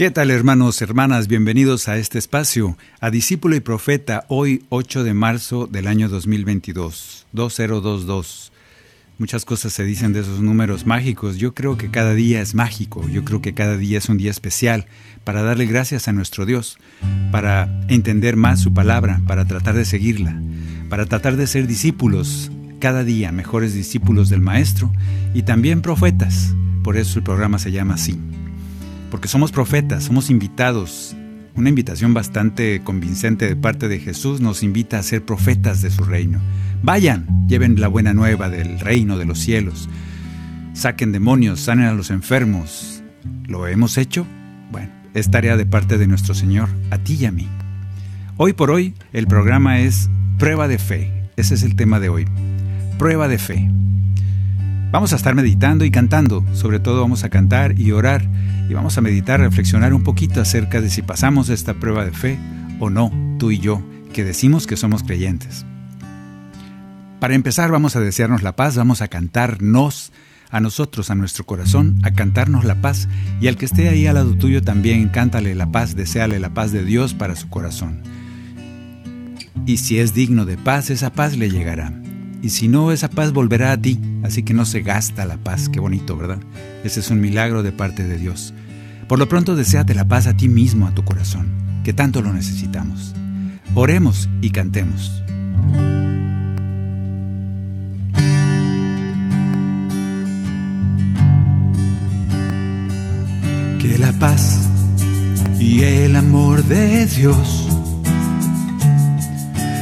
¿Qué tal hermanos, hermanas? Bienvenidos a este espacio, a Discípulo y Profeta, hoy 8 de marzo del año 2022, 2022. Muchas cosas se dicen de esos números mágicos. Yo creo que cada día es mágico, yo creo que cada día es un día especial para darle gracias a nuestro Dios, para entender más su palabra, para tratar de seguirla, para tratar de ser discípulos cada día, mejores discípulos del Maestro y también profetas. Por eso el programa se llama así porque somos profetas, somos invitados. Una invitación bastante convincente de parte de Jesús nos invita a ser profetas de su reino. Vayan, lleven la buena nueva del reino de los cielos. Saquen demonios, sanen a los enfermos. ¿Lo hemos hecho? Bueno, es tarea de parte de nuestro Señor, a ti y a mí. Hoy por hoy el programa es Prueba de Fe. Ese es el tema de hoy. Prueba de Fe. Vamos a estar meditando y cantando, sobre todo vamos a cantar y orar y vamos a meditar, reflexionar un poquito acerca de si pasamos esta prueba de fe o no, tú y yo, que decimos que somos creyentes. Para empezar vamos a desearnos la paz, vamos a cantarnos a nosotros, a nuestro corazón, a cantarnos la paz y al que esté ahí al lado tuyo también cántale la paz, deséale la paz de Dios para su corazón. Y si es digno de paz, esa paz le llegará. Y si no, esa paz volverá a ti. Así que no se gasta la paz. Qué bonito, ¿verdad? Ese es un milagro de parte de Dios. Por lo pronto, deséate la paz a ti mismo, a tu corazón, que tanto lo necesitamos. Oremos y cantemos. Que la paz y el amor de Dios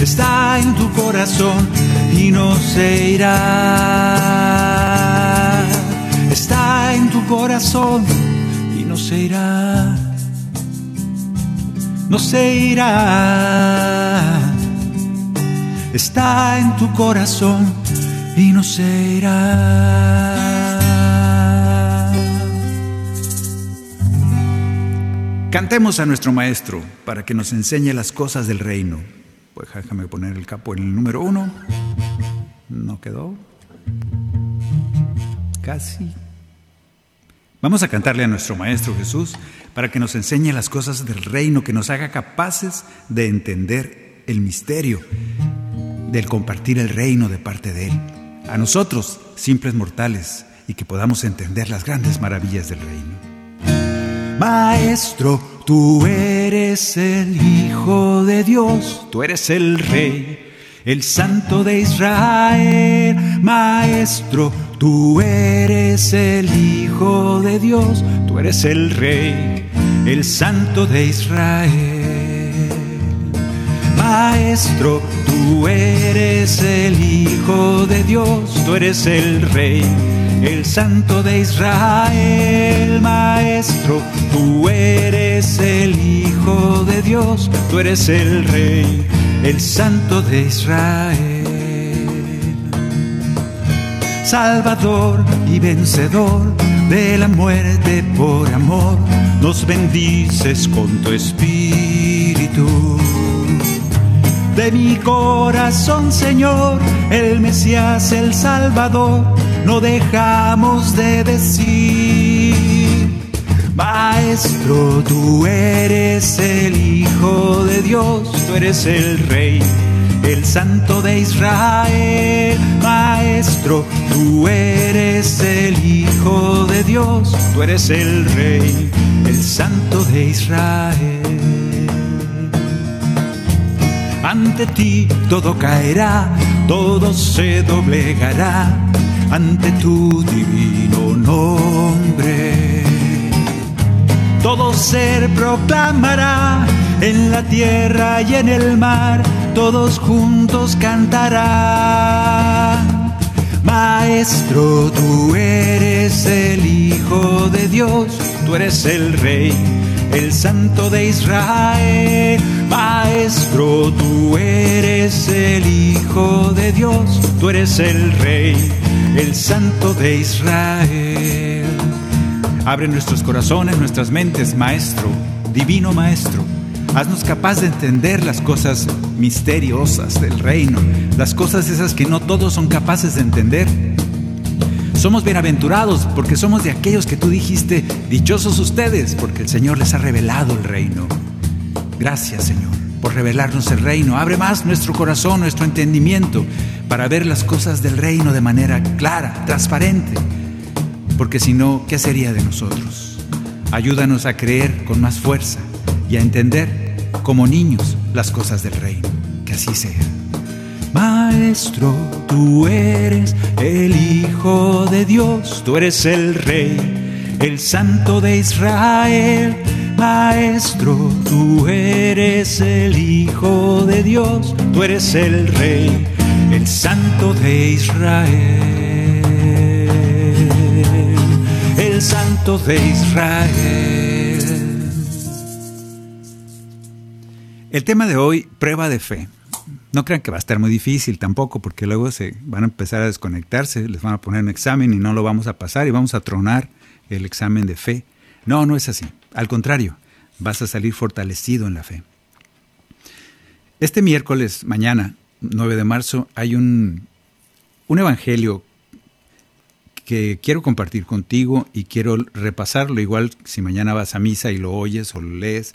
Está en tu corazón y no se irá. Está en tu corazón y no se irá. No se irá. Está en tu corazón y no se irá. Cantemos a nuestro Maestro para que nos enseñe las cosas del reino. Pues déjame poner el capo en el número uno. No quedó. Casi. Vamos a cantarle a nuestro Maestro Jesús para que nos enseñe las cosas del reino, que nos haga capaces de entender el misterio, del compartir el reino de parte de Él. A nosotros, simples mortales, y que podamos entender las grandes maravillas del reino. Maestro, tú eres el Hijo de Dios, tú eres el Rey, el Santo de Israel. Maestro, tú eres el Hijo de Dios, tú eres el Rey, el Santo de Israel. Maestro, tú eres el Hijo de Dios, tú eres el Rey, el Santo de Israel, Maestro, tú eres el Hijo de Dios, tú eres el Rey, el Santo de Israel. Salvador y vencedor de la muerte por amor, nos bendices con tu espíritu. De mi corazón, Señor, el Mesías, el Salvador, no dejamos de decir. Maestro, tú eres el Hijo de Dios, tú eres el Rey el Santo de Israel. Maestro, tú eres el Hijo de Dios, tú eres el Rey, el Santo de Israel. Ante ti todo caerá, todo se doblegará ante tu divino nombre. Todo ser proclamará en la tierra y en el mar todos juntos cantarán. Maestro, tú eres el Hijo de Dios, tú eres el Rey, el Santo de Israel. Maestro, tú eres el Hijo de Dios, tú eres el Rey, el Santo de Israel. Abre nuestros corazones, nuestras mentes, Maestro, Divino Maestro Haznos capaz de entender las cosas misteriosas del reino, las cosas esas que no todos son capaces de entender. Somos bienaventurados porque somos de aquellos que tú dijiste, dichosos ustedes, porque el Señor les ha revelado el reino. Gracias Señor por revelarnos el reino. Abre más nuestro corazón, nuestro entendimiento, para ver las cosas del reino de manera clara, transparente. Porque si no, ¿qué sería de nosotros? Ayúdanos a creer con más fuerza y a entender como niños las cosas del reino. Que así sea. Maestro, tú eres el Hijo de Dios, tú eres el Rey, el Santo de Israel. Maestro, tú eres el Hijo de Dios, tú eres el Rey, el Santo de Israel, el Santo de Israel. El tema de hoy, prueba de fe. No crean que va a estar muy difícil tampoco, porque luego se van a empezar a desconectarse, les van a poner un examen y no lo vamos a pasar y vamos a tronar el examen de fe. No, no es así. Al contrario, vas a salir fortalecido en la fe. Este miércoles, mañana, 9 de marzo, hay un, un evangelio que quiero compartir contigo y quiero repasarlo. Igual si mañana vas a misa y lo oyes o lo lees,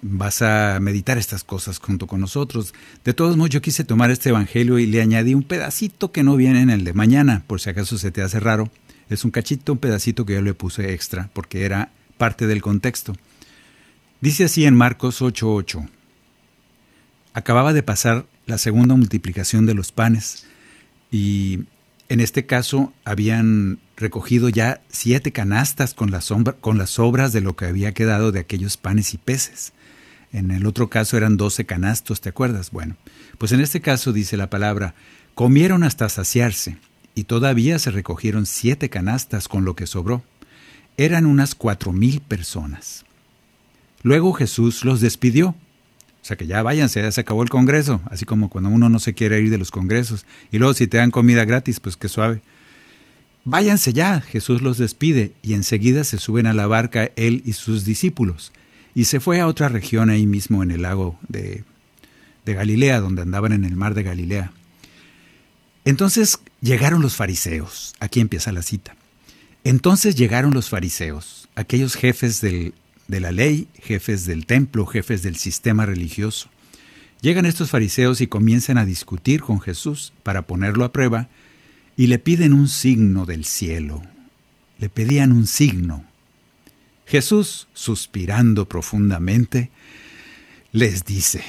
vas a meditar estas cosas junto con nosotros. De todos modos, yo quise tomar este Evangelio y le añadí un pedacito que no viene en el de mañana, por si acaso se te hace raro. Es un cachito, un pedacito que yo le puse extra, porque era parte del contexto. Dice así en Marcos 8:8. Acababa de pasar la segunda multiplicación de los panes y en este caso habían recogido ya siete canastas con las, con las sobras de lo que había quedado de aquellos panes y peces. En el otro caso eran doce canastos, ¿te acuerdas? Bueno, pues en este caso dice la palabra, comieron hasta saciarse, y todavía se recogieron siete canastas con lo que sobró. Eran unas cuatro mil personas. Luego Jesús los despidió. O sea que ya váyanse, ya se acabó el congreso, así como cuando uno no se quiere ir de los congresos. Y luego si te dan comida gratis, pues qué suave. Váyanse ya, Jesús los despide, y enseguida se suben a la barca él y sus discípulos y se fue a otra región ahí mismo en el lago de, de Galilea, donde andaban en el mar de Galilea. Entonces llegaron los fariseos, aquí empieza la cita. Entonces llegaron los fariseos, aquellos jefes de la ley, jefes del templo, jefes del sistema religioso. Llegan estos fariseos y comienzan a discutir con Jesús para ponerlo a prueba y le piden un signo del cielo. Le pedían un signo. Jesús, suspirando profundamente, les dice,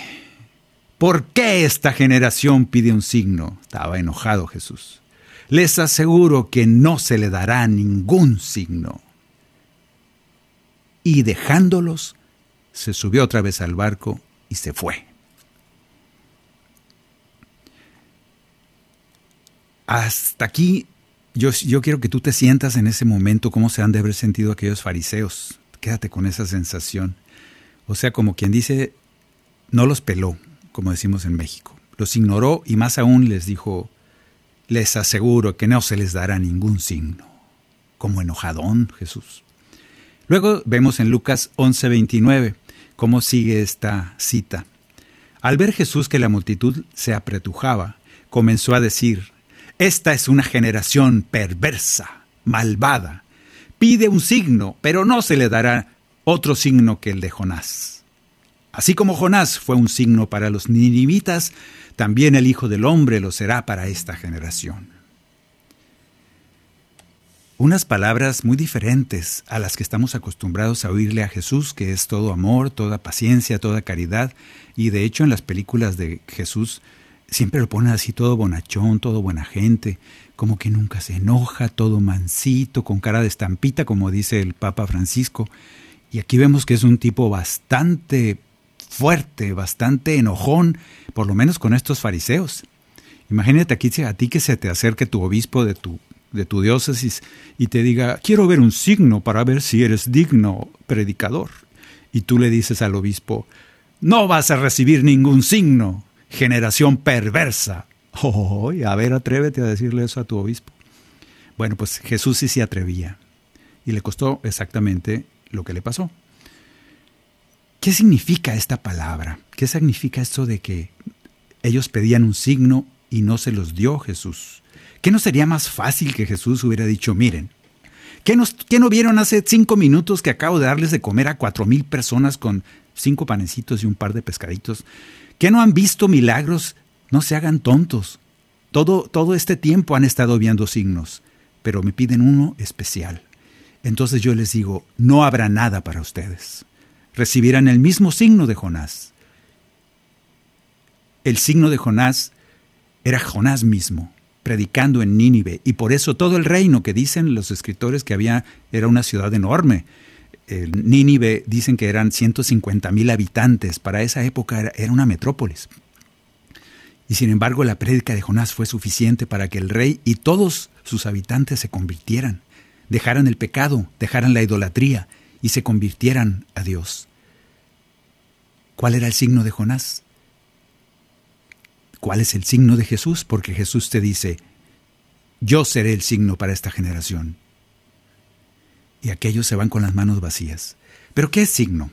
¿por qué esta generación pide un signo? Estaba enojado Jesús. Les aseguro que no se le dará ningún signo. Y dejándolos, se subió otra vez al barco y se fue. Hasta aquí yo, yo quiero que tú te sientas en ese momento cómo se han de haber sentido aquellos fariseos. Quédate con esa sensación. O sea, como quien dice, no los peló, como decimos en México. Los ignoró y más aún les dijo, les aseguro que no se les dará ningún signo. Como enojadón Jesús. Luego vemos en Lucas 11:29 cómo sigue esta cita. Al ver Jesús que la multitud se apretujaba, comenzó a decir, Esta es una generación perversa, malvada. Pide un signo, pero no se le dará otro signo que el de Jonás. Así como Jonás fue un signo para los ninivitas, también el Hijo del Hombre lo será para esta generación. Unas palabras muy diferentes a las que estamos acostumbrados a oírle a Jesús, que es todo amor, toda paciencia, toda caridad, y de hecho en las películas de Jesús siempre lo ponen así todo bonachón, todo buena gente, como que nunca se enoja, todo mansito, con cara de estampita, como dice el Papa Francisco. Y aquí vemos que es un tipo bastante fuerte, bastante enojón, por lo menos con estos fariseos. Imagínate aquí a ti que se te acerque tu obispo de tu, de tu diócesis y te diga, quiero ver un signo para ver si eres digno predicador. Y tú le dices al obispo, no vas a recibir ningún signo, generación perversa. Oh, a ver, atrévete a decirle eso a tu obispo. Bueno, pues Jesús sí se atrevía y le costó exactamente lo que le pasó. ¿Qué significa esta palabra? ¿Qué significa esto de que ellos pedían un signo y no se los dio Jesús? ¿Qué no sería más fácil que Jesús hubiera dicho, miren, ¿qué, no vieron hace cinco minutos que acabo de darles de comer a cuatro mil personas con cinco panecitos y un par de pescaditos? ¿Qué no han visto milagros? No se hagan tontos. Todo, todo este tiempo han estado viendo signos, pero me piden uno especial. Entonces yo les digo, no habrá nada para ustedes recibirán el mismo signo de Jonás. El signo de Jonás era Jonás mismo, predicando en Nínive, y por eso todo el reino que dicen los escritores que había era una ciudad enorme. Nínive dicen que eran 150 mil habitantes, para esa época era, era una metrópolis. Y sin embargo la prédica de Jonás fue suficiente para que el rey y todos sus habitantes se convirtieran, dejaran el pecado, dejaran la idolatría y se convirtieran a Dios. ¿Cuál era el signo de Jonás? ¿Cuál es el signo de Jesús? Porque Jesús te dice, yo seré el signo para esta generación. Y aquellos se van con las manos vacías. ¿Pero qué es signo?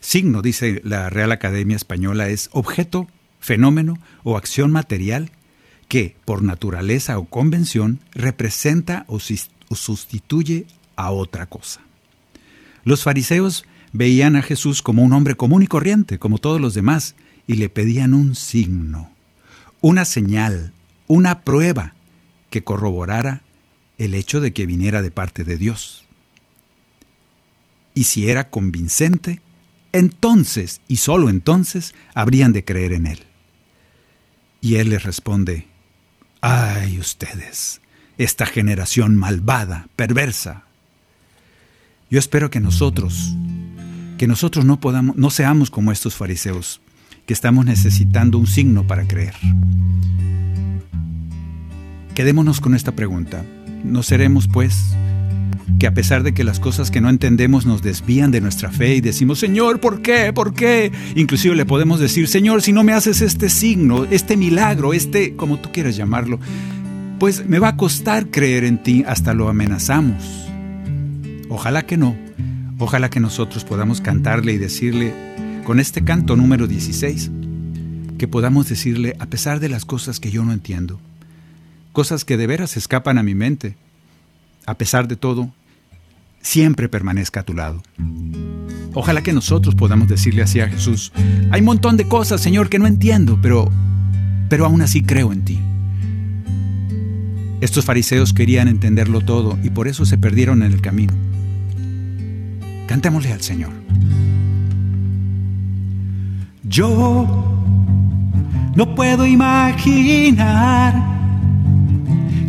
Signo, dice la Real Academia Española, es objeto, fenómeno o acción material que, por naturaleza o convención, representa o sustituye a otra cosa. Los fariseos veían a Jesús como un hombre común y corriente, como todos los demás, y le pedían un signo, una señal, una prueba que corroborara el hecho de que viniera de parte de Dios. Y si era convincente, entonces y sólo entonces habrían de creer en él. Y él les responde, ay ustedes, esta generación malvada, perversa, yo espero que nosotros, que nosotros no podamos, no seamos como estos fariseos, que estamos necesitando un signo para creer. Quedémonos con esta pregunta. ¿No seremos, pues, que a pesar de que las cosas que no entendemos nos desvían de nuestra fe y decimos, Señor, ¿por qué? ¿Por qué? Inclusive le podemos decir, Señor, si no me haces este signo, este milagro, este, como tú quieras llamarlo, pues me va a costar creer en ti, hasta lo amenazamos. Ojalá que no. Ojalá que nosotros podamos cantarle y decirle, con este canto número 16, que podamos decirle, a pesar de las cosas que yo no entiendo, cosas que de veras escapan a mi mente, a pesar de todo, siempre permanezca a tu lado. Ojalá que nosotros podamos decirle así a Jesús, hay un montón de cosas, Señor, que no entiendo, pero, pero aún así creo en ti. Estos fariseos querían entenderlo todo y por eso se perdieron en el camino. Cantémosle al Señor. Yo no puedo imaginar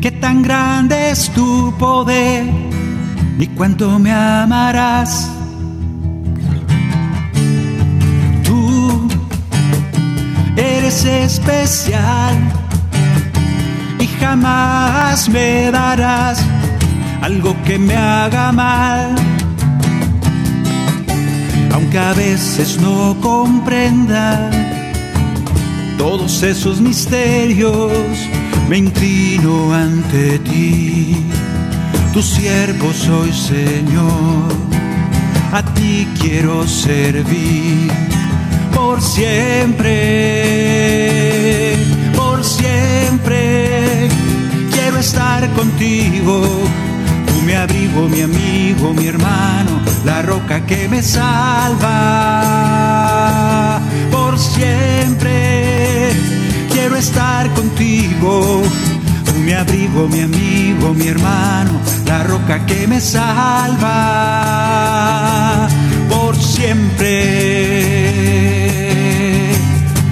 qué tan grande es tu poder, ni cuánto me amarás. Tú eres especial y jamás me darás algo que me haga mal. Aunque a veces no comprenda todos esos misterios, me inclino ante ti. Tu siervo soy, Señor, a ti quiero servir por siempre, por siempre. Quiero estar contigo, mi abrigo, mi amigo, mi hermano, la roca que me salva. Por siempre quiero estar contigo, tú mi abrigo, mi amigo, mi hermano, la roca que me salva. Por siempre.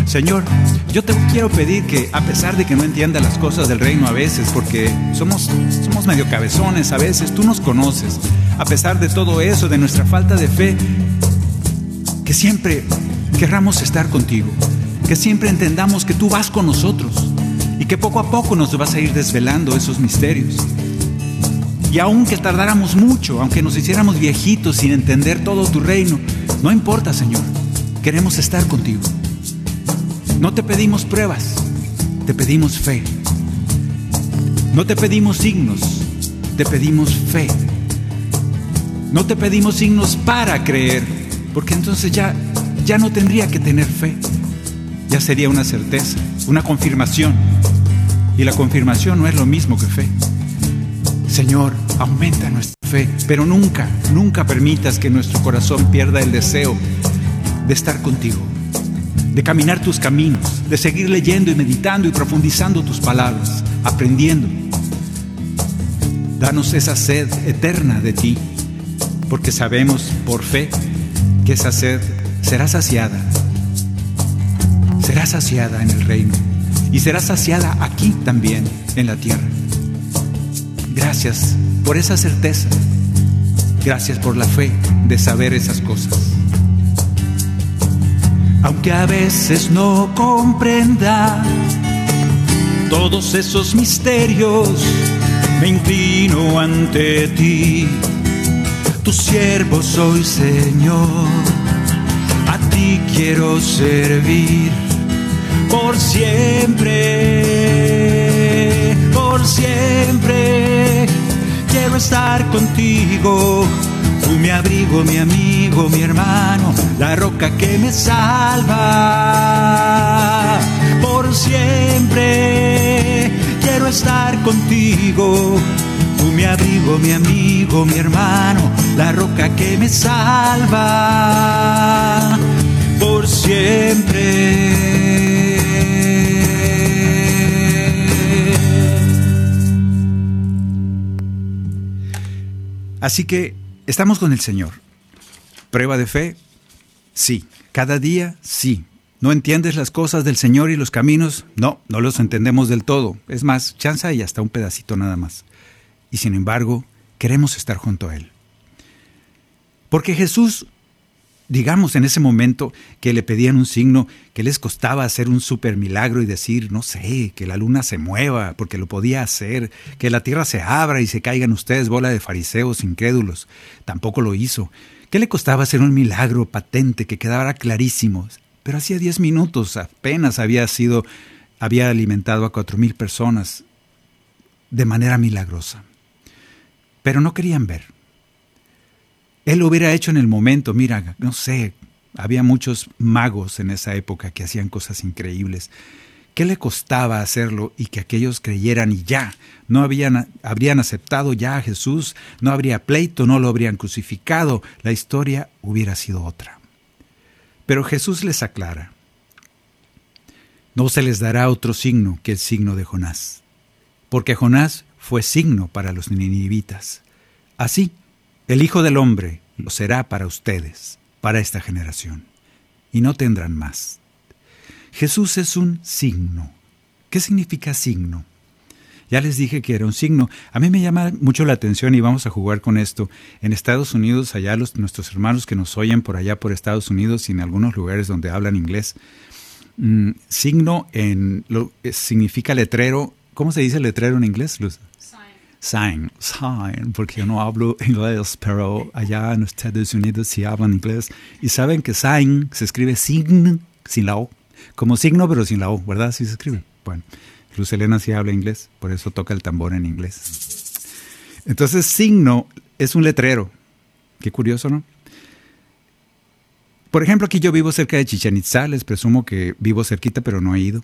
Señor, yo te quiero pedir que a pesar de que no entienda las cosas del reino a veces, porque somos, somos medio cabezones a veces, tú nos conoces, a pesar de todo eso, de nuestra falta de fe, que siempre querramos estar contigo, que siempre entendamos que tú vas con nosotros y que poco a poco nos vas a ir desvelando esos misterios. Y aunque tardáramos mucho, aunque nos hiciéramos viejitos sin entender todo tu reino, no importa, Señor, queremos estar contigo. No te pedimos pruebas, te pedimos fe. No te pedimos signos, te pedimos fe. No te pedimos signos para creer, porque entonces ya, ya no tendría que tener fe. Ya sería una certeza, una confirmación. Y la confirmación no es lo mismo que fe. Señor, aumenta nuestra fe, pero nunca, nunca permitas que nuestro corazón pierda el deseo de estar contigo, de caminar tus caminos, de seguir leyendo y meditando y profundizando tus palabras, aprendiendo. Danos esa sed eterna de ti, porque sabemos por fe que esa sed será saciada, será saciada en el reino y será saciada aquí también en la tierra. Gracias por esa certeza. Gracias por la fe de saber esas cosas. Aunque a veces no comprenda todos esos misterios, me inclino ante ti. Tu siervo soy, Señor. A ti quiero servir por siempre, por siempre. Quiero estar contigo, mi abrigo, mi amigo, mi hermano, la roca que me salva. Por siempre quiero estar contigo, tú mi abrigo, mi amigo, mi hermano, la roca que me salva. Por siempre. Así que estamos con el Señor. Prueba de fe, sí. Cada día, sí. ¿No entiendes las cosas del Señor y los caminos? No, no los entendemos del todo. Es más, chanza y hasta un pedacito nada más. Y sin embargo, queremos estar junto a Él. Porque Jesús, digamos en ese momento que le pedían un signo que les costaba hacer un super milagro y decir, no sé, que la luna se mueva, porque lo podía hacer, que la tierra se abra y se caigan ustedes, bola de fariseos incrédulos. Tampoco lo hizo. ¿Qué le costaba hacer un milagro patente que quedara clarísimo? Pero hacía diez minutos apenas había sido, había alimentado a cuatro mil personas de manera milagrosa. Pero no querían ver. Él lo hubiera hecho en el momento, mira, no sé, había muchos magos en esa época que hacían cosas increíbles. ¿Qué le costaba hacerlo y que aquellos creyeran y ya? No habían, habrían aceptado ya a Jesús, no habría pleito, no lo habrían crucificado, la historia hubiera sido otra. Pero Jesús les aclara, no se les dará otro signo que el signo de Jonás, porque Jonás fue signo para los ninivitas. Así, el Hijo del Hombre lo será para ustedes, para esta generación, y no tendrán más. Jesús es un signo. ¿Qué significa signo? Ya les dije que era un signo. A mí me llama mucho la atención y vamos a jugar con esto. En Estados Unidos, allá los, nuestros hermanos que nos oyen por allá por Estados Unidos y en algunos lugares donde hablan inglés, mmm, signo en lo, significa letrero ¿Cómo se dice letrero en inglés, Luz? Sign, porque yo no hablo inglés, pero allá en Estados Unidos sí hablan inglés. Y saben que sign se escribe sign, sin la O, como signo pero sin la O, ¿verdad? Así se escribe. Bueno, Luz Elena sí habla inglés, por eso toca el tambor en inglés. Entonces, signo es un letrero. Qué curioso, ¿no? Por ejemplo, aquí yo vivo cerca de Chichen Itza, les presumo que vivo cerquita, pero no he ido.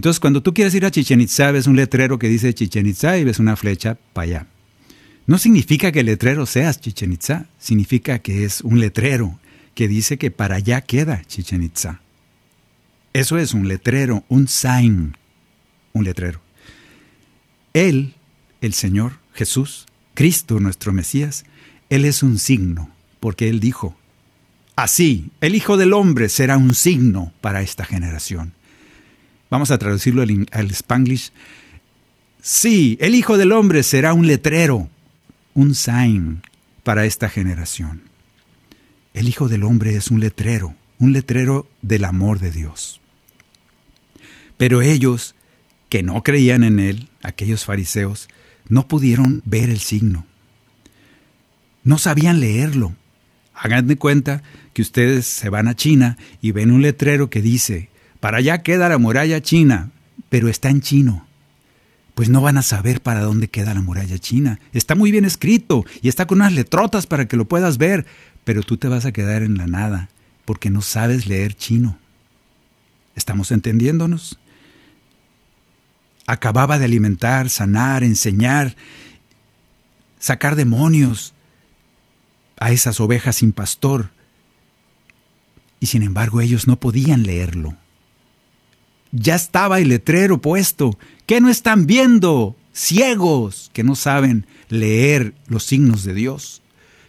Entonces, cuando tú quieres ir a Chichen Itza, ves un letrero que dice Chichen Itza y ves una flecha para allá. No significa que el letrero sea Chichen Itza, significa que es un letrero que dice que para allá queda Chichen Itza. Eso es un letrero, un sign, un letrero. Él, el Señor Jesús, Cristo nuestro Mesías, Él es un signo, porque Él dijo, así, el Hijo del Hombre será un signo para esta generación. Vamos a traducirlo al, spanglish. Sí, el Hijo del Hombre será un letrero, un sign para esta generación. El Hijo del Hombre es un letrero, un letrero del amor de Dios. Pero ellos, que no creían en Él, aquellos fariseos, no pudieron ver el signo. No sabían leerlo. Hagan de cuenta que ustedes se van a China y ven un letrero que dice, para allá queda la muralla china, pero está en chino. Pues no van a saber para dónde queda la muralla china. Está muy bien escrito y está con unas letrotas para que lo puedas ver, pero tú te vas a quedar en la nada porque no sabes leer chino. ¿Estamos entendiéndonos? Acababa de alimentar, sanar, enseñar, sacar demonios a esas ovejas sin pastor. Y sin embargo ellos no podían leerlo. Ya estaba el letrero puesto. ¿Qué no están viendo? Ciegos que no saben leer los signos de Dios.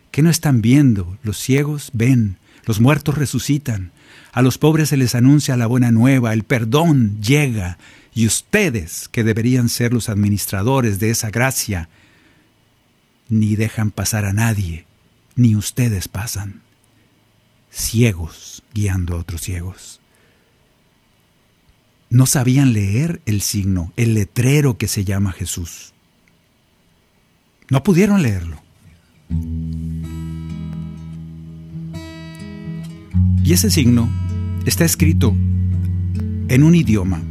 ¿Qué no están viendo? Los ciegos ven, los muertos resucitan, a los pobres se les anuncia la buena nueva, el perdón llega, y ustedes, que deberían ser los administradores de esa gracia, ni dejan pasar a nadie, ni ustedes pasan, ciegos guiando a otros ciegos no sabían leer el signo, el letrero que se llama Jesús. No pudieron leerlo. Y ese signo está escrito en un idioma.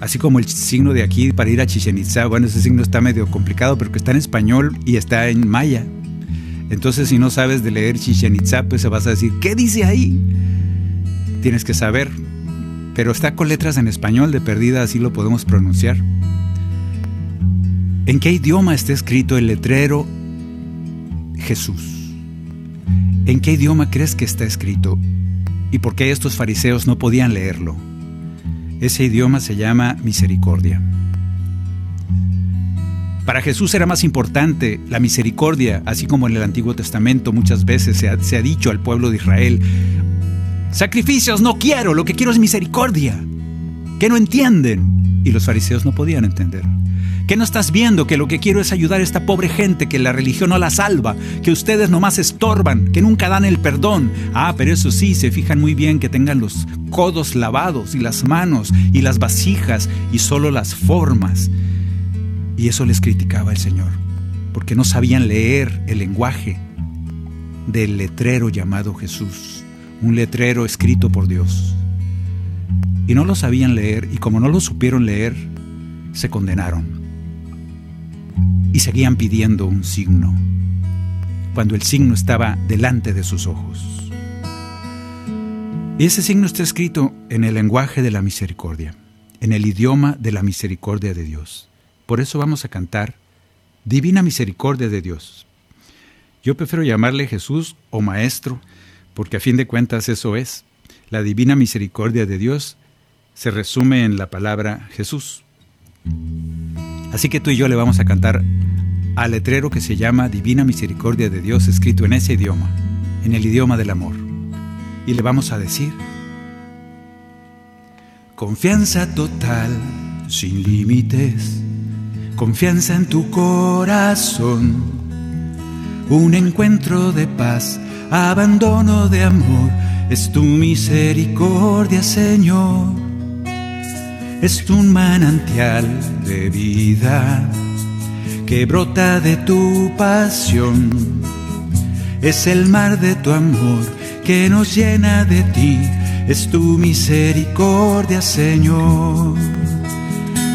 Así como el signo de aquí para ir a Chichen Itza, bueno, ese signo está medio complicado, pero que está en español y está en maya. Entonces, si no sabes de leer Chichen Itza, pues se vas a decir, ¿qué dice ahí? Tienes que saber pero está con letras en español de perdida, así lo podemos pronunciar. ¿En qué idioma está escrito el letrero Jesús? ¿En qué idioma crees que está escrito? ¿Y por qué estos fariseos no podían leerlo? Ese idioma se llama misericordia. Para Jesús era más importante la misericordia, así como en el Antiguo Testamento muchas veces se ha, dicho al pueblo de Israel, Sacrificios no quiero, lo que quiero es misericordia. Que no entienden. Y los fariseos no podían entender. Que no estás viendo que lo que quiero es ayudar a esta pobre gente, que la religión no la salva, que ustedes nomás estorban, que nunca dan el perdón. Ah, pero eso sí, se fijan muy bien que tengan los codos lavados y las manos y las vasijas y solo las formas. Y eso les criticaba el Señor, porque no sabían leer el lenguaje del letrero llamado Jesús un letrero escrito por Dios. Y no lo sabían leer y como no lo supieron leer, se condenaron. Y seguían pidiendo un signo, cuando el signo estaba delante de sus ojos. Y ese signo está escrito en el lenguaje de la misericordia, en el idioma de la misericordia de Dios. Por eso vamos a cantar Divina Misericordia de Dios. Yo prefiero llamarle Jesús o Maestro, porque a fin de cuentas eso es. La divina misericordia de Dios se resume en la palabra Jesús. Así que tú y yo le vamos a cantar al letrero que se llama Divina Misericordia de Dios, escrito en ese idioma, en el idioma del amor. Y le vamos a decir, confianza total, sin límites, confianza en tu corazón, un encuentro de paz abandono de amor, es tu misericordia, Señor. es un manantial de vida que brota de tu pasión. Es el mar de tu amor que nos llena de ti, es tu misericordia, Señor.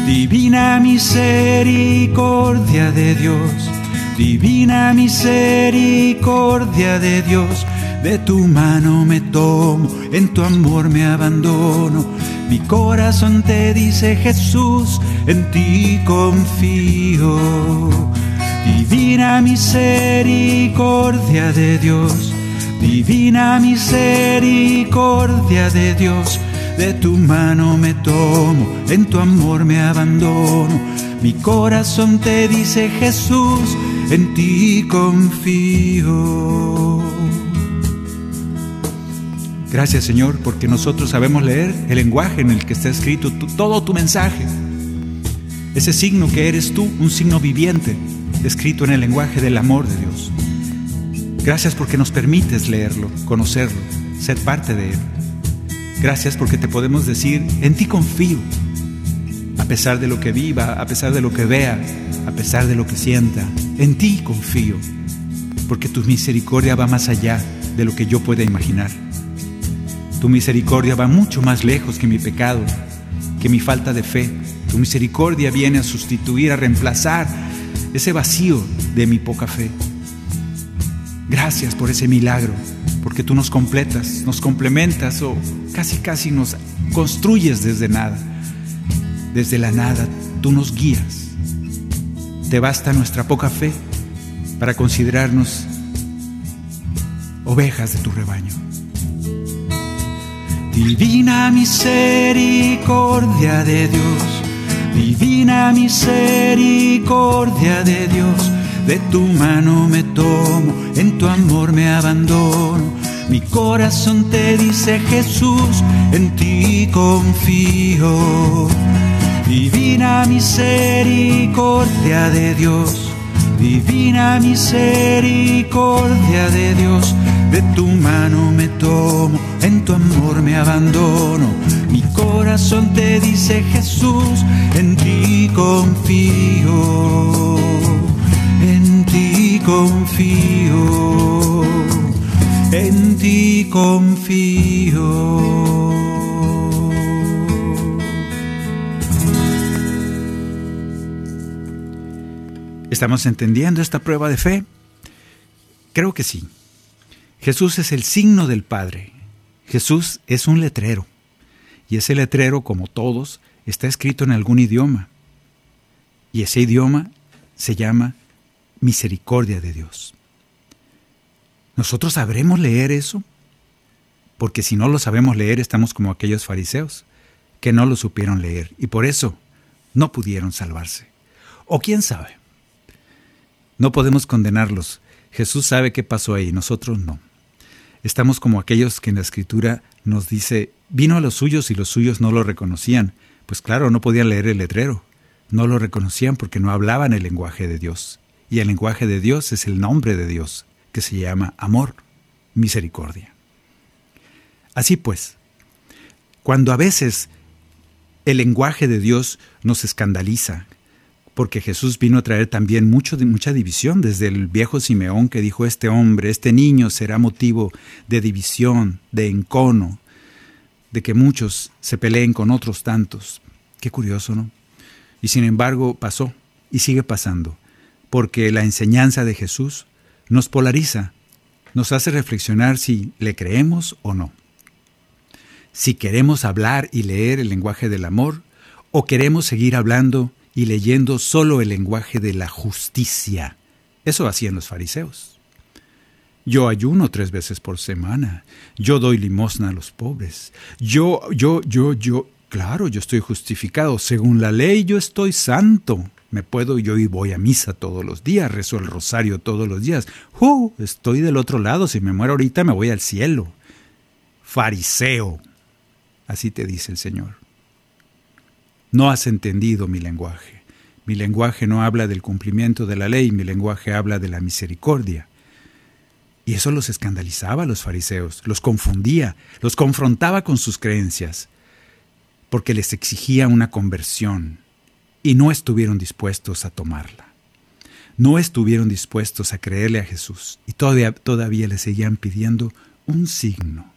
Divina misericordia de Dios, divina misericordia de Dios, de tu mano me tomo, en tu amor me abandono. Mi corazón te dice Jesús, en ti confío. Divina misericordia de Dios, divina misericordia de Dios de tu mano me tomo, en tu amor me abandono. Mi corazón te dice Jesús, en ti confío. Gracias Señor, porque nosotros sabemos leer el lenguaje en el que está escrito todo tu mensaje. Ese signo que eres tú, un signo viviente, escrito en el lenguaje del amor de Dios. Gracias porque nos permites leerlo, conocerlo, ser parte de él. Gracias porque te podemos decir, en ti confío, a pesar de lo que viva, a pesar de lo que vea, a pesar de lo que sienta, en ti confío, porque tu misericordia va más allá de lo que yo pueda imaginar. Tu misericordia va mucho más lejos que mi pecado, que mi falta de fe. Tu misericordia viene a sustituir, a reemplazar ese vacío de mi poca fe. Gracias por ese milagro porque tú nos completas, nos complementas o casi casi nos construyes desde nada. Desde la nada tú nos guías. Te basta nuestra poca fe para considerarnos ovejas de tu rebaño. Divina misericordia de Dios, divina misericordia de Dios de tu mano me tomo, en tu amor me abandono. Mi corazón te dice Jesús, en ti confío. Divina misericordia de Dios, divina misericordia de Dios, de tu mano me tomo, en tu amor me abandono. Mi corazón te dice Jesús, en ti confío confío, en ti confío. ¿Estamos entendiendo esta prueba de fe? Creo que sí. Jesús es el signo del Padre. Jesús es un letrero. Y ese letrero, como todos, está escrito en algún idioma. Y ese idioma se llama misericordia de Dios. ¿Nosotros sabremos leer eso? Porque si no lo sabemos leer, estamos como aquellos fariseos, que no lo supieron leer y por eso no pudieron salvarse. O quién sabe. No podemos condenarlos. Jesús sabe qué pasó ahí, nosotros no. Estamos como aquellos que en la escritura nos dice, vino a los suyos y los suyos no lo reconocían. Pues claro, no podían leer el letrero. No lo reconocían porque no hablaban el lenguaje de Dios y el lenguaje de Dios es el nombre de Dios, que se llama amor, misericordia. Así pues, cuando a veces el lenguaje de Dios nos escandaliza, porque Jesús vino a traer también mucha división desde el viejo Simeón que dijo, este hombre, este niño será motivo de división, de encono, de que muchos se peleen con otros tantos. Qué curioso, ¿no? Y sin embargo pasó y sigue pasando porque la enseñanza de Jesús nos polariza, nos hace reflexionar si le creemos o no. Si queremos hablar y leer el lenguaje del amor o queremos seguir hablando y leyendo solo el lenguaje de la justicia. Eso hacían los fariseos. Yo ayuno tres veces por semana. Yo doy limosna a los pobres. Yo, yo, yo, yo, claro, yo estoy justificado. Según la ley, yo estoy santo. Me puedo, yo y voy a misa todos los días, rezo el rosario todos los días. ¡Uh! Estoy del otro lado, si me muero ahorita me voy al cielo. Fariseo. Así te dice el Señor. No has entendido mi lenguaje. Mi lenguaje no habla del cumplimiento de la ley, mi lenguaje habla de la misericordia. Y eso los escandalizaba a los fariseos, los confundía, los confrontaba con sus creencias. porque les exigía una conversión y no estuvieron dispuestos a tomarla. No estuvieron dispuestos a creerle a Jesús y todavía, le seguían pidiendo un signo.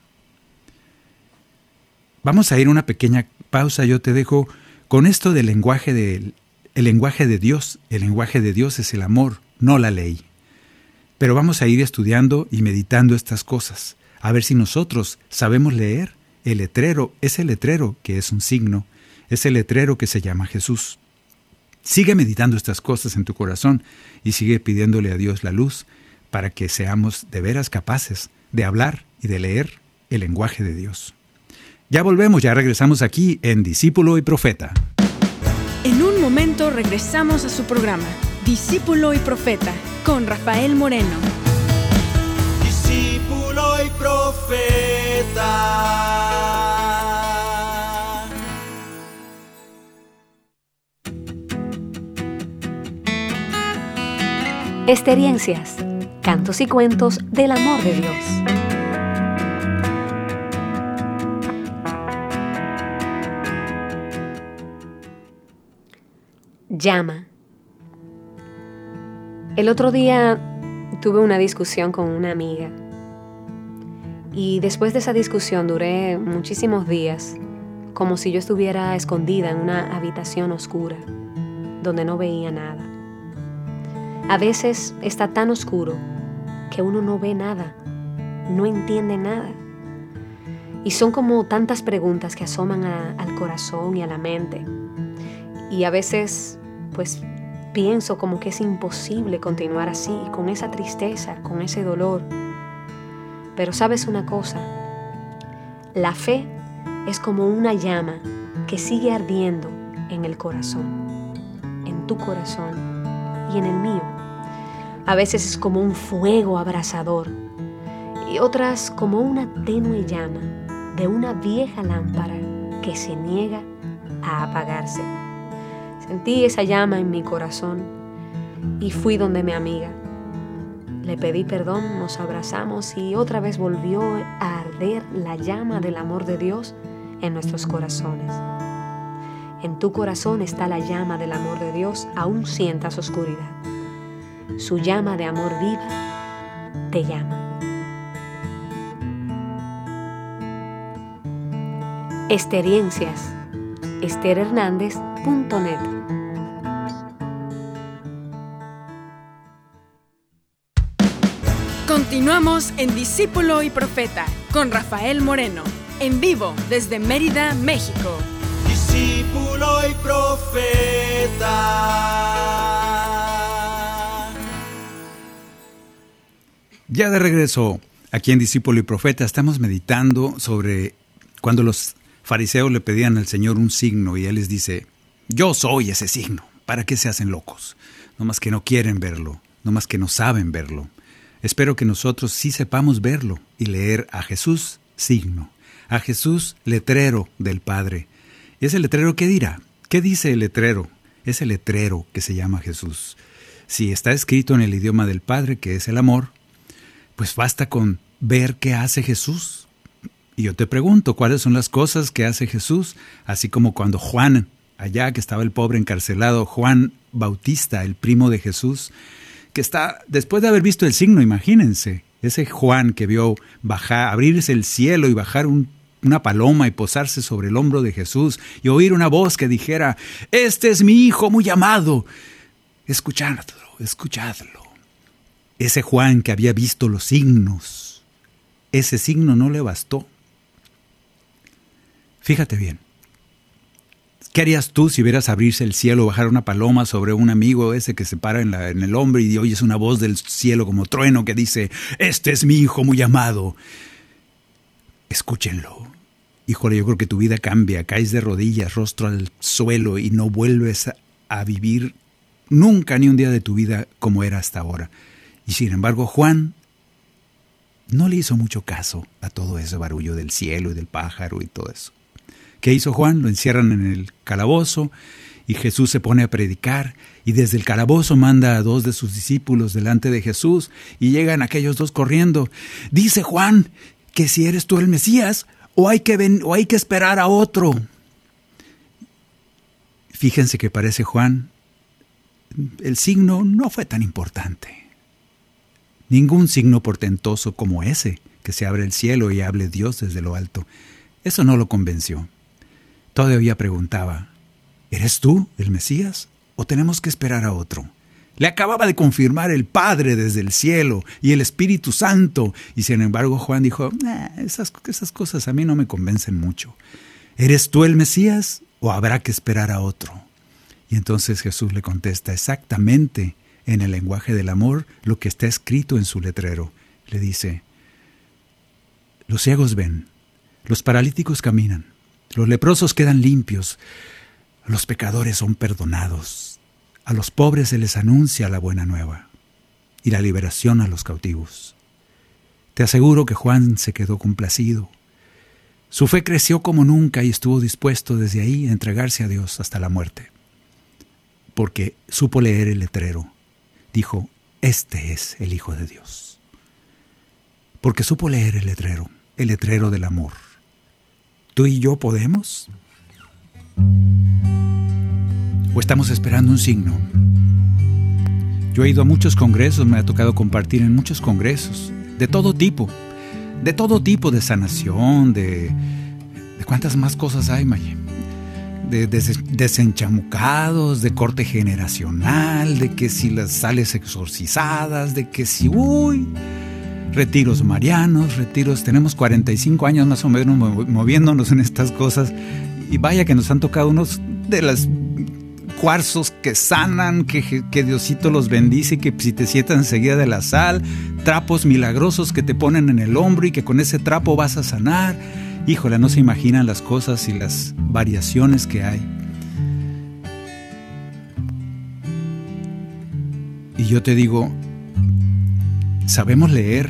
Vamos a ir a una pequeña pausa, yo te dejo con esto del lenguaje de, el lenguaje de Dios. El lenguaje de Dios es el amor, no la ley. Pero vamos a ir estudiando y meditando estas cosas, a ver si nosotros sabemos leer el letrero, ese letrero que es un signo, ese letrero que se llama Jesús. Sigue meditando estas cosas en tu corazón y sigue pidiéndole a Dios la luz para que seamos de veras capaces de hablar y de leer el lenguaje de Dios. Ya volvemos, ya regresamos aquí en Discípulo y Profeta. En un momento regresamos a su programa, Discípulo y Profeta, con Rafael Moreno. Discípulo y Profeta. Experiencias, cantos y cuentos del amor de Dios. Llama. El otro día tuve una discusión con una amiga y después de esa discusión duré muchísimos días como si yo estuviera escondida en una habitación oscura donde no veía nada. A veces está tan oscuro que uno no ve nada, no entiende nada. Y son como tantas preguntas que asoman al corazón y a la mente. Y a veces, pues, pienso como que es imposible continuar así, con esa tristeza, con ese dolor. Pero sabes una cosa, la fe es como una llama que sigue ardiendo en el corazón, en tu corazón y en el mío. A veces es como un fuego abrasador y otras como una tenue llama de una vieja lámpara que se niega a apagarse. Sentí esa llama en mi corazón y fui donde mi amiga. Le pedí perdón, nos abrazamos y otra vez volvió a arder la llama del amor de Dios en nuestros corazones. En tu corazón está la llama del amor de Dios, aún sientas oscuridad su llama de amor viva te llama. Experiencias esterhernandez.net Continuamos en Discípulo y Profeta con Rafael Moreno, en vivo desde Mérida, México. Discípulo y Profeta. Ya de regreso aquí en Discípulo y Profeta estamos meditando sobre cuando los fariseos le pedían al Señor un signo y Él les dice, yo soy ese signo, ¿para qué se hacen locos? No más que no quieren verlo, no más que no saben verlo. Espero que nosotros sí sepamos verlo y leer a Jesús signo, a Jesús letrero del Padre. ¿Ese letrero qué dirá? ¿Qué dice el letrero? Ese letrero que se llama Jesús. Si está escrito en el idioma del Padre, que es el amor, pues basta con ver qué hace Jesús. Y yo te pregunto, ¿cuáles son las cosas que hace Jesús? Así como cuando Juan, allá que estaba el pobre encarcelado, Juan Bautista, el primo de Jesús, que está, después de haber visto el signo, imagínense, ese Juan que vio abrirse el cielo y bajar una paloma y posarse sobre el hombro de Jesús y oír una voz que dijera, este es mi hijo muy amado, escuchadlo, escuchadlo. Ese Juan que había visto los signos, ese signo no le bastó. Fíjate bien. ¿Qué harías tú si vieras abrirse el cielo, bajar una paloma sobre un amigo ese que se para en, el hombre y oyes una voz del cielo como trueno que dice, este es mi hijo muy amado? Escúchenlo. Híjole, yo creo que tu vida cambia, caes de rodillas, rostro al suelo y no vuelves a vivir nunca ni un día de tu vida como era hasta ahora. Y sin embargo Juan no le hizo mucho caso a todo ese barullo del cielo y del pájaro y todo eso. ¿Qué hizo Juan? Lo encierran en el calabozo y Jesús se pone a predicar y desde el calabozo manda a dos de sus discípulos delante de Jesús y llegan aquellos dos corriendo. Dice Juan que si eres tú el Mesías o hay que, ven, o hay que esperar a otro. Fíjense que parece Juan, el signo no fue tan importante. Ningún signo portentoso como ese, que se abre el cielo y hable Dios desde lo alto. Eso no lo convenció. Todavía preguntaba, ¿eres tú el Mesías o tenemos que esperar a otro? Le acababa de confirmar el Padre desde el cielo y el Espíritu Santo. Y sin embargo Juan dijo, esas, esas cosas a mí no me convencen mucho. ¿Eres tú el Mesías o habrá que esperar a otro? Y entonces Jesús le contesta exactamente en el lenguaje del amor lo que está escrito en su letrero. Le dice, los ciegos ven, los paralíticos caminan, los leprosos quedan limpios, los pecadores son perdonados a los pobres se les anuncia la buena nueva y la liberación a los cautivos. Te aseguro que Juan se quedó complacido. Su fe creció como nunca y estuvo dispuesto desde ahí a entregarse a Dios hasta la muerte. Porque supo leer el letrero. Dijo, este es el Hijo de Dios. Porque supo leer el letrero, el letrero del amor. ¿Tú y yo podemos? o estamos esperando un signo. Yo he ido a muchos congresos, me ha tocado compartir en muchos congresos, de todo tipo, de todo tipo de sanación, de, de cuántas más cosas hay, Maye. De, desenchamucados, de corte generacional, de que si las sales exorcizadas, de que si, uy, retiros marianos, retiros, tenemos 45 años más o menos moviéndonos en estas cosas y vaya que nos han tocado unos de las cuarzos que sanan, que, que, Diosito los bendice, que si te sientas enseguida de la sal, trapos milagrosos que te ponen en el hombro y que con ese trapo vas a sanar. Híjole, no se imaginan las cosas y las variaciones que hay. Y yo te digo, sabemos leer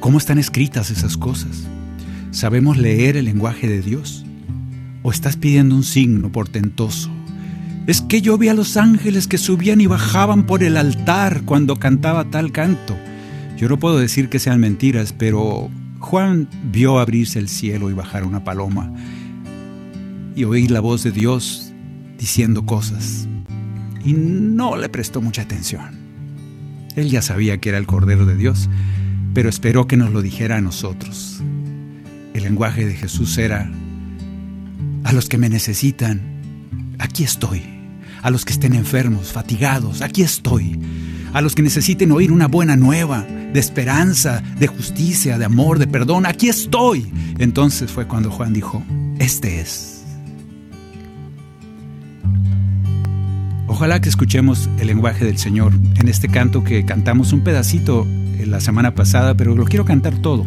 cómo están escritas esas cosas. Sabemos leer el lenguaje de Dios o estás pidiendo un signo portentoso. Es que yo vi a los ángeles que subían y bajaban por el altar cuando cantaba tal canto. Yo no puedo decir que sean mentiras, pero Juan vio abrirse el cielo y bajar una paloma y oír la voz de Dios diciendo cosas. Y no le prestó mucha atención. Él ya sabía que era el Cordero de Dios, pero esperó que nos lo dijera a nosotros. El lenguaje de Jesús era a los que me necesitan, aquí estoy. A los que estén enfermos, fatigados, aquí estoy. A los que necesiten oír una buena nueva, de esperanza, de justicia, de amor, de perdón, aquí estoy. Entonces fue cuando Juan dijo, este es. Ojalá que escuchemos el lenguaje del Señor en este canto que cantamos un pedacito la semana pasada, pero lo quiero cantar todo,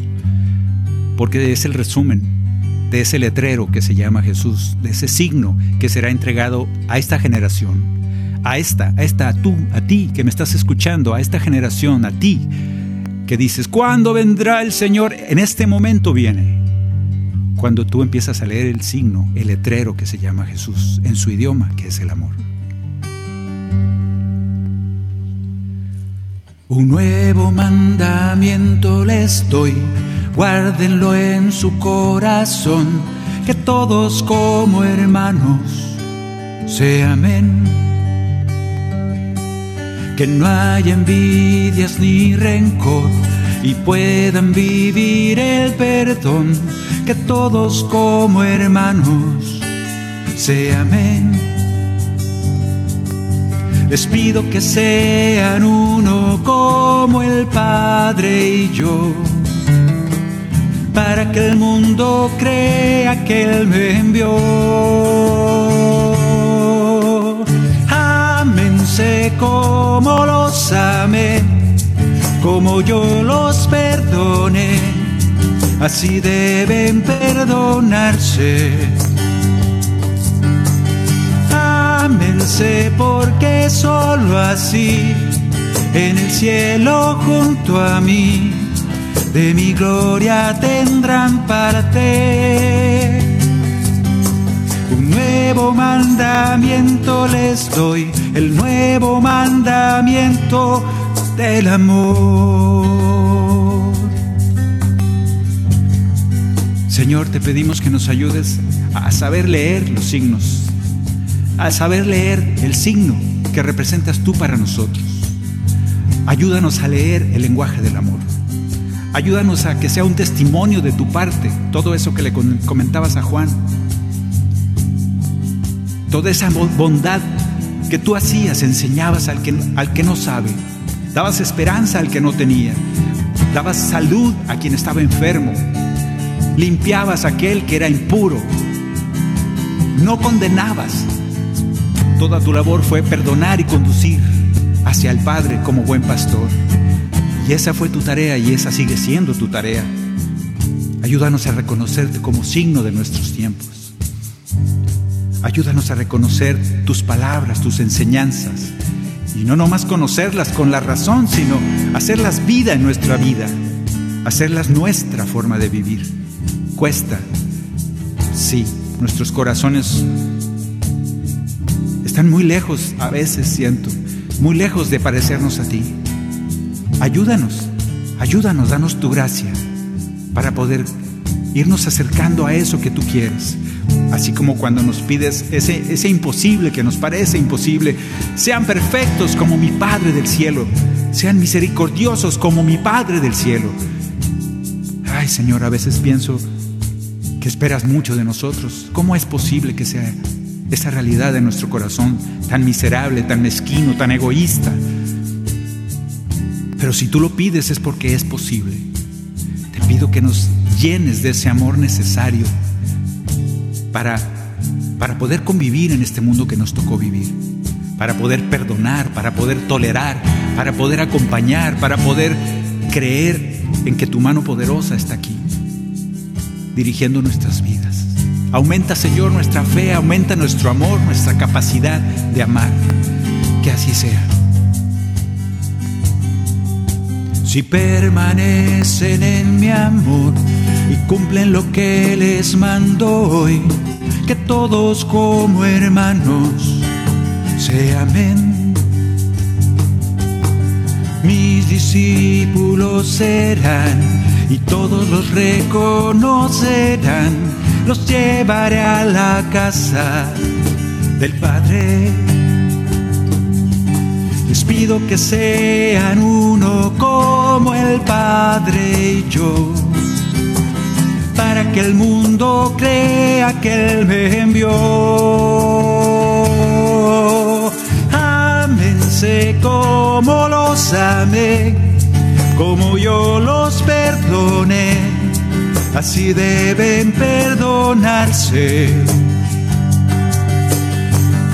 porque es el resumen de ese letrero que se llama Jesús, de ese signo que será entregado a esta generación, a esta, a esta, a tú, a ti que me estás escuchando, a esta generación, a ti, que dices, ¿cuándo vendrá el Señor? En este momento viene. Cuando tú empiezas a leer el signo, el letrero que se llama Jesús, en su idioma, que es el amor. Un nuevo mandamiento les doy guárdenlo en su corazón, que todos como hermanos se amen. Que no haya envidias ni rencor y puedan vivir el perdón, que todos como hermanos se amen. Les pido que sean uno como el Padre y yo para que el mundo crea que Él me envió. Ámense como los amé, como yo los perdoné, así deben perdonarse. Ámense porque solo así en el cielo junto a mí de mi gloria tendrán parte. Un nuevo mandamiento les doy, el nuevo mandamiento del amor. Señor, te pedimos que nos ayudes a saber leer los signos, a saber leer el signo que representas tú para nosotros. Ayúdanos a leer el lenguaje del amor. Ayúdanos a que sea un testimonio de tu parte, todo eso que le comentabas a Juan. Toda esa bondad que tú hacías, enseñabas al que, al que no sabe, dabas esperanza al que no tenía, dabas salud a quien estaba enfermo, limpiabas aquel que era impuro, no condenabas. Toda tu labor fue perdonar y conducir hacia el Padre como buen pastor. Y esa fue tu tarea y esa sigue siendo tu tarea. Ayúdanos a reconocerte como signo de nuestros tiempos. Ayúdanos a reconocer tus palabras, tus enseñanzas. Y no nomás conocerlas con la razón, sino hacerlas vida en nuestra vida. Hacerlas nuestra forma de vivir. Cuesta. Sí, nuestros corazones están muy lejos, a veces siento, muy lejos de parecernos a ti. Ayúdanos, ayúdanos, danos tu gracia para poder irnos acercando a eso que tú quieres. Así como cuando nos pides ese, ese imposible que nos parece imposible, sean perfectos como mi Padre del cielo, sean misericordiosos como mi Padre del cielo. Ay Señor, a veces pienso que esperas mucho de nosotros. ¿Cómo es posible que sea esa realidad de nuestro corazón tan miserable, tan mezquino, tan egoísta? Pero si tú lo pides es porque es posible. Te pido que nos llenes de ese amor necesario para, para poder convivir en este mundo que nos tocó vivir, para poder perdonar, para poder tolerar, para poder acompañar, para poder creer en que tu mano poderosa está aquí, dirigiendo nuestras vidas. Aumenta, Señor, nuestra fe, aumenta nuestro amor, nuestra capacidad de amar. Que así sea. Si permanecen en mi amor y cumplen lo que les mando hoy, que todos como hermanos se amen. Mis discípulos serán y todos los reconocerán, los llevaré a la casa del Padre les pido que sean uno como el Padre y yo, para que el mundo crea que Él me envió. Ámense como los amé, como yo los perdoné, así deben perdonarse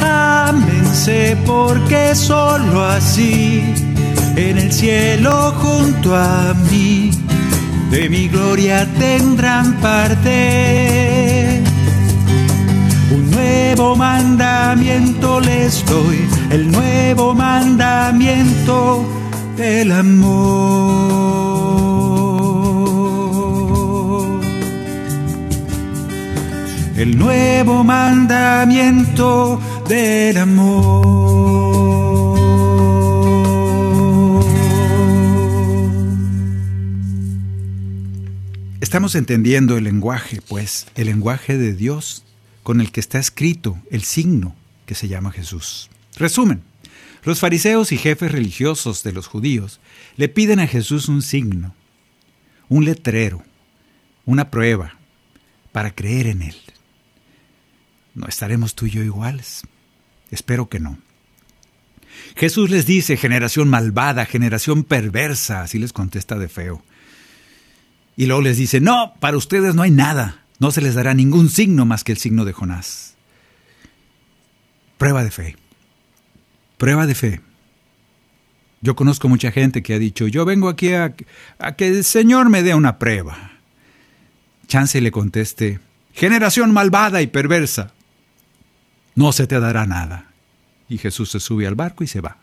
Ámense porque solo así en el cielo junto a mí de mi gloria tendrán parte. Un nuevo mandamiento les doy, el nuevo mandamiento del amor. El nuevo mandamiento del amor. Estamos entendiendo el lenguaje, pues, el lenguaje de Dios con el que está escrito el signo que se llama Jesús. Resumen, los fariseos y jefes religiosos de los judíos le piden a Jesús un signo, un letrero, una prueba para creer en Él. ¿No estaremos tú y yo iguales? Espero que no. Jesús les dice, generación malvada, generación perversa, así les contesta de feo. Y luego les dice, no, para ustedes no hay nada, no se les dará ningún signo más que el signo de Jonás. Prueba de fe. Prueba de fe. Yo conozco mucha gente que ha dicho, yo vengo aquí a, a que el Señor me dé una prueba. Chance le conteste, generación malvada y perversa, no se te dará nada. Y Jesús se sube al barco y se va.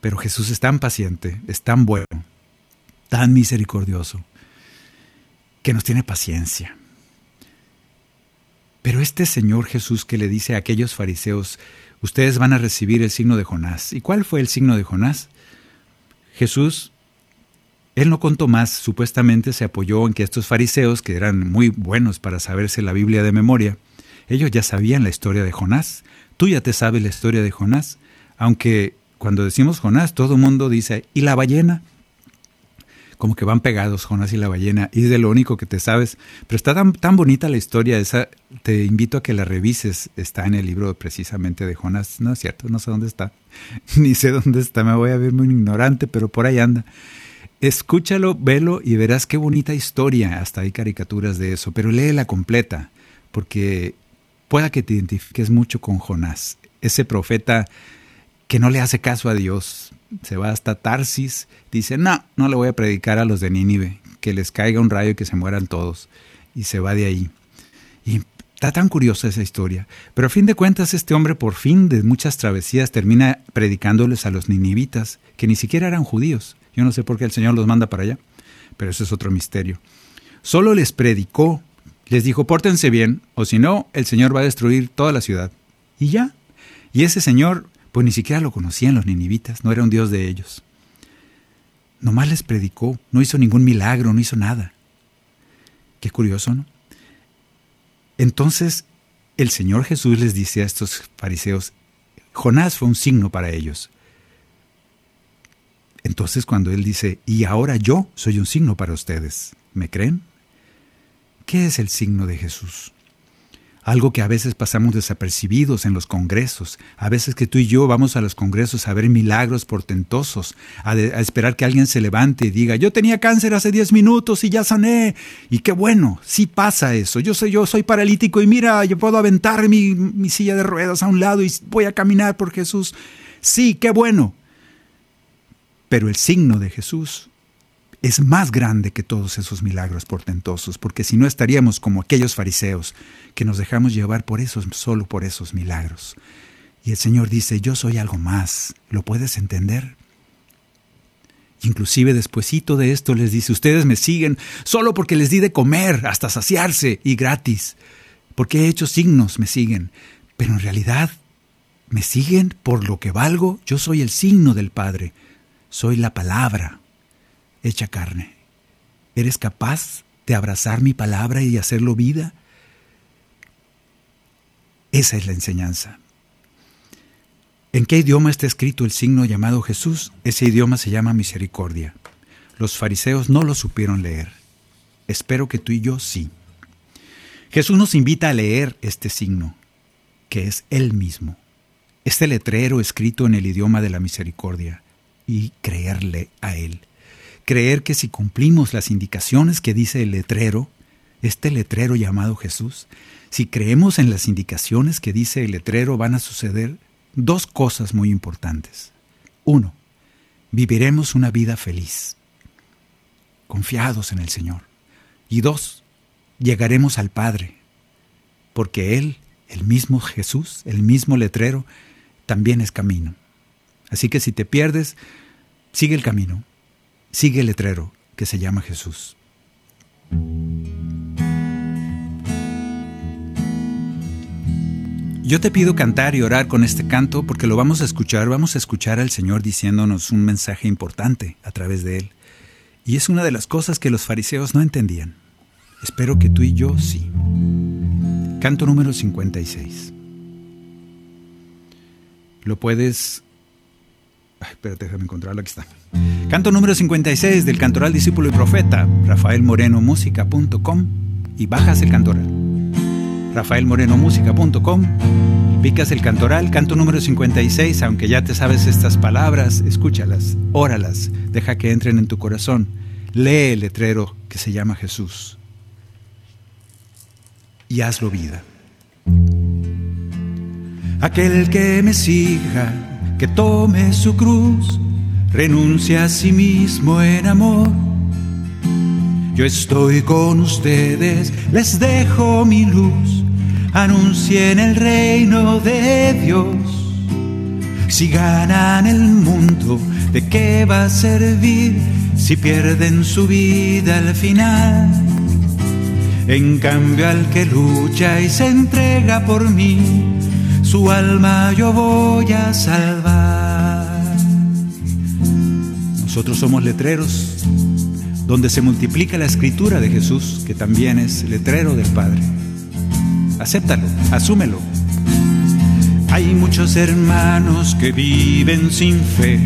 Pero Jesús es tan paciente, es tan bueno, tan misericordioso, que nos tiene paciencia. Pero este Señor Jesús que le dice a aquellos fariseos, ustedes van a recibir el signo de Jonás. ¿Y cuál fue el signo de Jonás? Jesús Él no contó más, supuestamente se apoyó en que estos fariseos, que eran muy buenos para saberse la Biblia de memoria, ellos ya sabían la historia de Jonás. Tú ya te sabes la historia de Jonás, aunque cuando decimos Jonás, todo el mundo dice, ¿y la ballena? Como que van pegados Jonás y la ballena, y es de lo único que te sabes. Pero está tan, tan bonita la historia esa, te invito a que la revises, está en el libro precisamente de Jonás. No es cierto, no sé dónde está, ni sé dónde está, me voy a ver muy ignorante, pero por ahí anda. Escúchalo, velo y verás qué bonita historia. Hasta hay caricaturas de eso, pero léela completa, porque pueda que te identifiques mucho con Jonás, ese profeta que no le hace caso a Dios. Se va hasta Tarsis, dice, no, no le voy a predicar a los de Nínive, que les caiga un rayo y que se mueran todos. Y se va de ahí. Y está tan curiosa esa historia. Pero a fin de cuentas, este hombre, por fin de muchas travesías, termina predicándoles a los ninivitas, que ni siquiera eran judíos. Yo no sé por qué el Señor los manda para allá, pero eso es otro misterio. Solo les predicó, les dijo, pórtense bien, o si no, el Señor va a destruir toda la ciudad. Y ya. Y ese Señor pues ni siquiera lo conocían los ninivitas, no era un dios de ellos. Nomás les predicó, no hizo ningún milagro, no hizo nada. Qué curioso, ¿no? Entonces el Señor Jesús les dice a estos fariseos, Jonás fue un signo para ellos. Entonces cuando Él dice, y ahora yo soy un signo para ustedes, ¿me creen? ¿Qué es el signo de Jesús? algo que a veces pasamos desapercibidos en los congresos, a veces que tú y yo vamos a los congresos a ver milagros portentosos, a, esperar que alguien se levante y diga, yo tenía cáncer hace 10 minutos y ya sané, y qué bueno, sí pasa eso, yo soy, yo soy paralítico y mira, yo puedo aventar mi, mi silla de ruedas a un lado y voy a caminar por Jesús, sí, qué bueno, pero el signo de Jesús es más grande que todos esos milagros portentosos, porque si no estaríamos como aquellos fariseos que nos dejamos llevar por esos, solo por esos milagros. Y el Señor dice, yo soy algo más, ¿lo puedes entender? Inclusive despuesito de esto les dice, ustedes me siguen solo porque les di de comer hasta saciarse y gratis, porque he hecho signos, me siguen, pero en realidad me siguen por lo que valgo, yo soy el signo del Padre, soy la palabra, hecha carne. ¿Eres capaz de abrazar mi palabra y hacerlo vida? Esa es la enseñanza. ¿En qué idioma está escrito el signo llamado Jesús? Ese idioma se llama misericordia. Los fariseos no lo supieron leer. Espero que tú y yo sí. Jesús nos invita a leer este signo, que es Él mismo, este letrero escrito en el idioma de la misericordia, y creerle a Él creer que si cumplimos las indicaciones que dice el letrero, este letrero llamado Jesús, si creemos en las indicaciones que dice el letrero, van a suceder dos cosas muy importantes. Uno, viviremos una vida feliz, confiados en el Señor. Y dos, llegaremos al Padre, porque Él, el mismo Jesús, el mismo letrero, también es camino. Así que si te pierdes, sigue el camino, sigue el letrero que se llama Jesús. Yo te pido cantar y orar con este canto porque lo vamos a escuchar, vamos a escuchar al Señor diciéndonos un mensaje importante a través de él. Y es una de las cosas que los fariseos no entendían. Espero que tú y yo sí. Canto número 56. Lo puedes Espérate, déjame encontrarlo, aquí está. Canto número 56 del Cantoral Discípulo y Profeta, rafaelmorenomusica.com y bajas el cantoral. rafaelmorenomusica.com, picas el cantoral, canto número 56, aunque ya te sabes estas palabras, escúchalas, óralas, deja que entren en tu corazón. Lee el letrero que se llama Jesús y hazlo vida. Aquel que me siga que tome su cruz, renuncia a sí mismo en amor. Yo estoy con ustedes, les dejo mi luz, anuncien el reino de Dios. Si ganan el mundo, ¿de qué va a servir si pierden su vida al final? En cambio al que lucha y se entrega por mí, su alma yo voy a salvar. Nosotros somos letreros donde se multiplica la escritura de Jesús, que también es letrero del Padre. Acéptalo, asúmelo. Hay muchos hermanos que viven sin fe,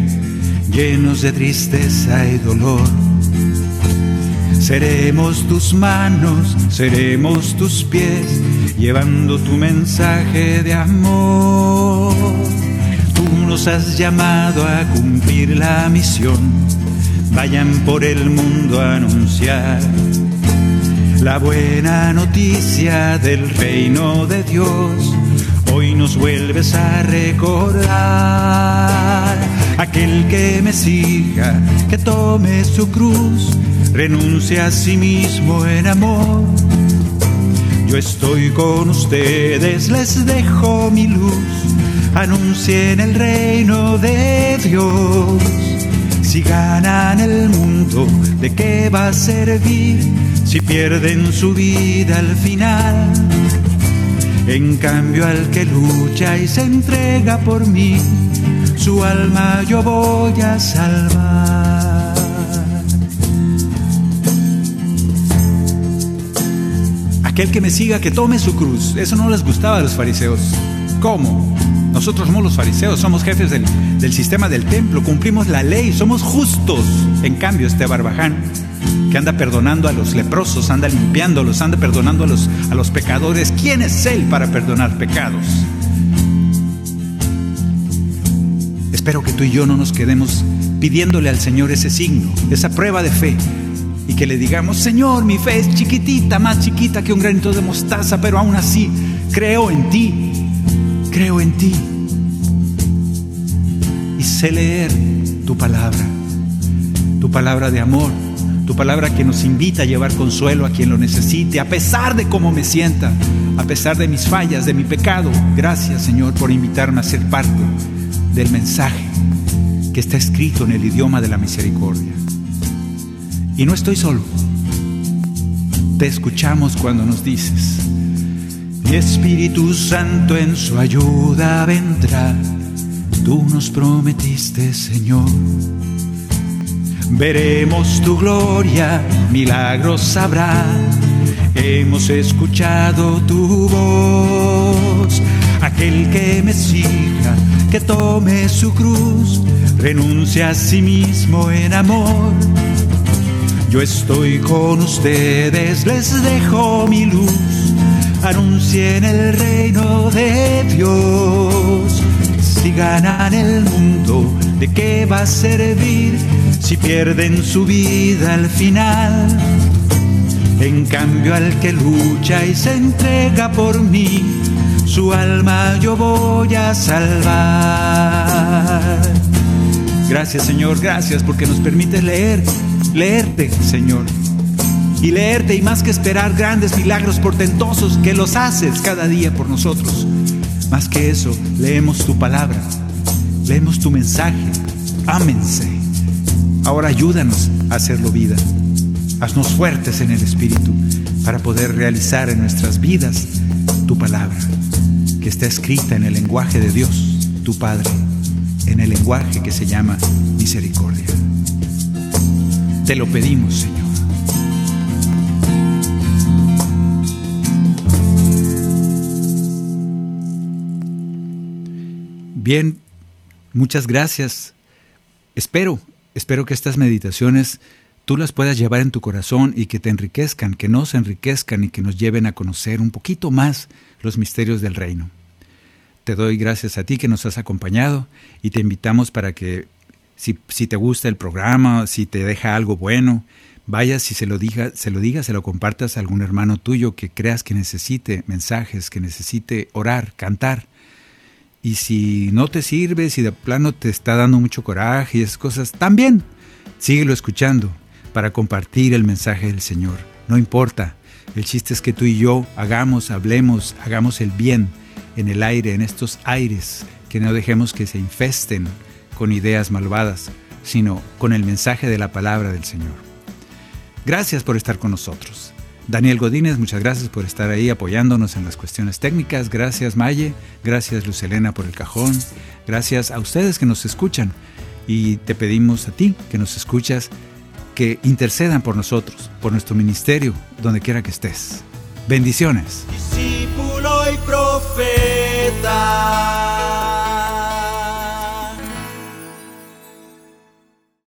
llenos de tristeza y dolor. Seremos tus manos, seremos tus pies, llevando tu mensaje de amor. Tú nos has llamado a cumplir la misión, vayan por el mundo a anunciar la buena noticia del reino de Dios. Hoy nos vuelves a recordar aquel que me siga, que tome su cruz renuncia a sí mismo en amor. Yo estoy con ustedes, les dejo mi luz, anuncien el reino de Dios. Si ganan el mundo, ¿de qué va a servir si pierden su vida al final? En cambio al que lucha y se entrega por mí, su alma yo voy a salvar. Aquel que me siga, que tome su cruz. Eso no les gustaba a los fariseos. ¿Cómo? Nosotros somos los fariseos, somos jefes del, del sistema del templo, cumplimos la ley, somos justos. En cambio, este barbaján que anda perdonando a los leprosos, anda limpiándolos, anda perdonando a los, a los pecadores. ¿Quién es Él para perdonar pecados? Espero que tú y yo no nos quedemos pidiéndole al Señor ese signo, esa prueba de fe, y que le digamos, Señor, mi fe es chiquitita, más chiquita que un granito de mostaza, pero aún así creo en ti, creo en ti. Y sé leer tu palabra, tu palabra de amor, tu palabra que nos invita a llevar consuelo a quien lo necesite, a pesar de cómo me sienta, a pesar de mis fallas, de mi pecado. Gracias, Señor, por invitarme a ser parte del mensaje que está escrito en el idioma de la misericordia. Y no estoy solo. Te escuchamos cuando nos dices, mi Espíritu Santo en su ayuda vendrá. Tú nos prometiste, Señor. Veremos tu gloria, milagros habrá. Hemos escuchado tu voz. Aquel que me siga, que tome su cruz, renuncia a sí mismo en amor yo estoy con ustedes, les dejo mi luz, anuncien el reino de Dios. Si ganan el mundo, ¿de qué va a servir si pierden su vida al final? En cambio al que lucha y se entrega por mí, su alma yo voy a salvar. Gracias Señor, gracias porque nos permites leer leerte, Señor. Y leerte y más que esperar grandes milagros portentosos que los haces cada día por nosotros. Más que eso, leemos tu palabra, leemos tu mensaje. Ámense. Ahora ayúdanos a hacerlo vida. Haznos fuertes en el Espíritu para poder realizar en nuestras vidas tu palabra, que está escrita en el lenguaje de Dios, tu Padre, en el lenguaje que se llama misericordia. Te lo pedimos, Señor. Bien, muchas gracias. Espero, espero que estas meditaciones tú las puedas llevar en tu corazón y que te enriquezcan, que nos enriquezcan y que nos lleven a conocer un poquito más los misterios del reino. Te doy gracias a ti que nos has acompañado y te invitamos para que si, te gusta el programa, si te deja algo bueno, vayas y se lo diga, se lo digas, se lo compartas a algún hermano tuyo que creas que necesite mensajes, que necesite orar, cantar. Y si no te sirve, si de plano te está dando mucho coraje y esas cosas, también síguelo escuchando para compartir el mensaje del Señor. No importa, el chiste es que tú y yo hagamos, hablemos, hagamos el bien en el aire, en estos aires, que no dejemos que se infesten con ideas malvadas, sino con el mensaje de la palabra del Señor. Gracias por estar con nosotros. Daniel Godínez, muchas gracias por estar ahí apoyándonos en las cuestiones técnicas. Gracias Maye, gracias Lucelena por el cajón. Gracias a ustedes que nos escuchan. Y te pedimos a ti que nos escuchas que intercedan por nosotros, por nuestro ministerio, donde quiera que estés. Bendiciones. discípulo y profeta.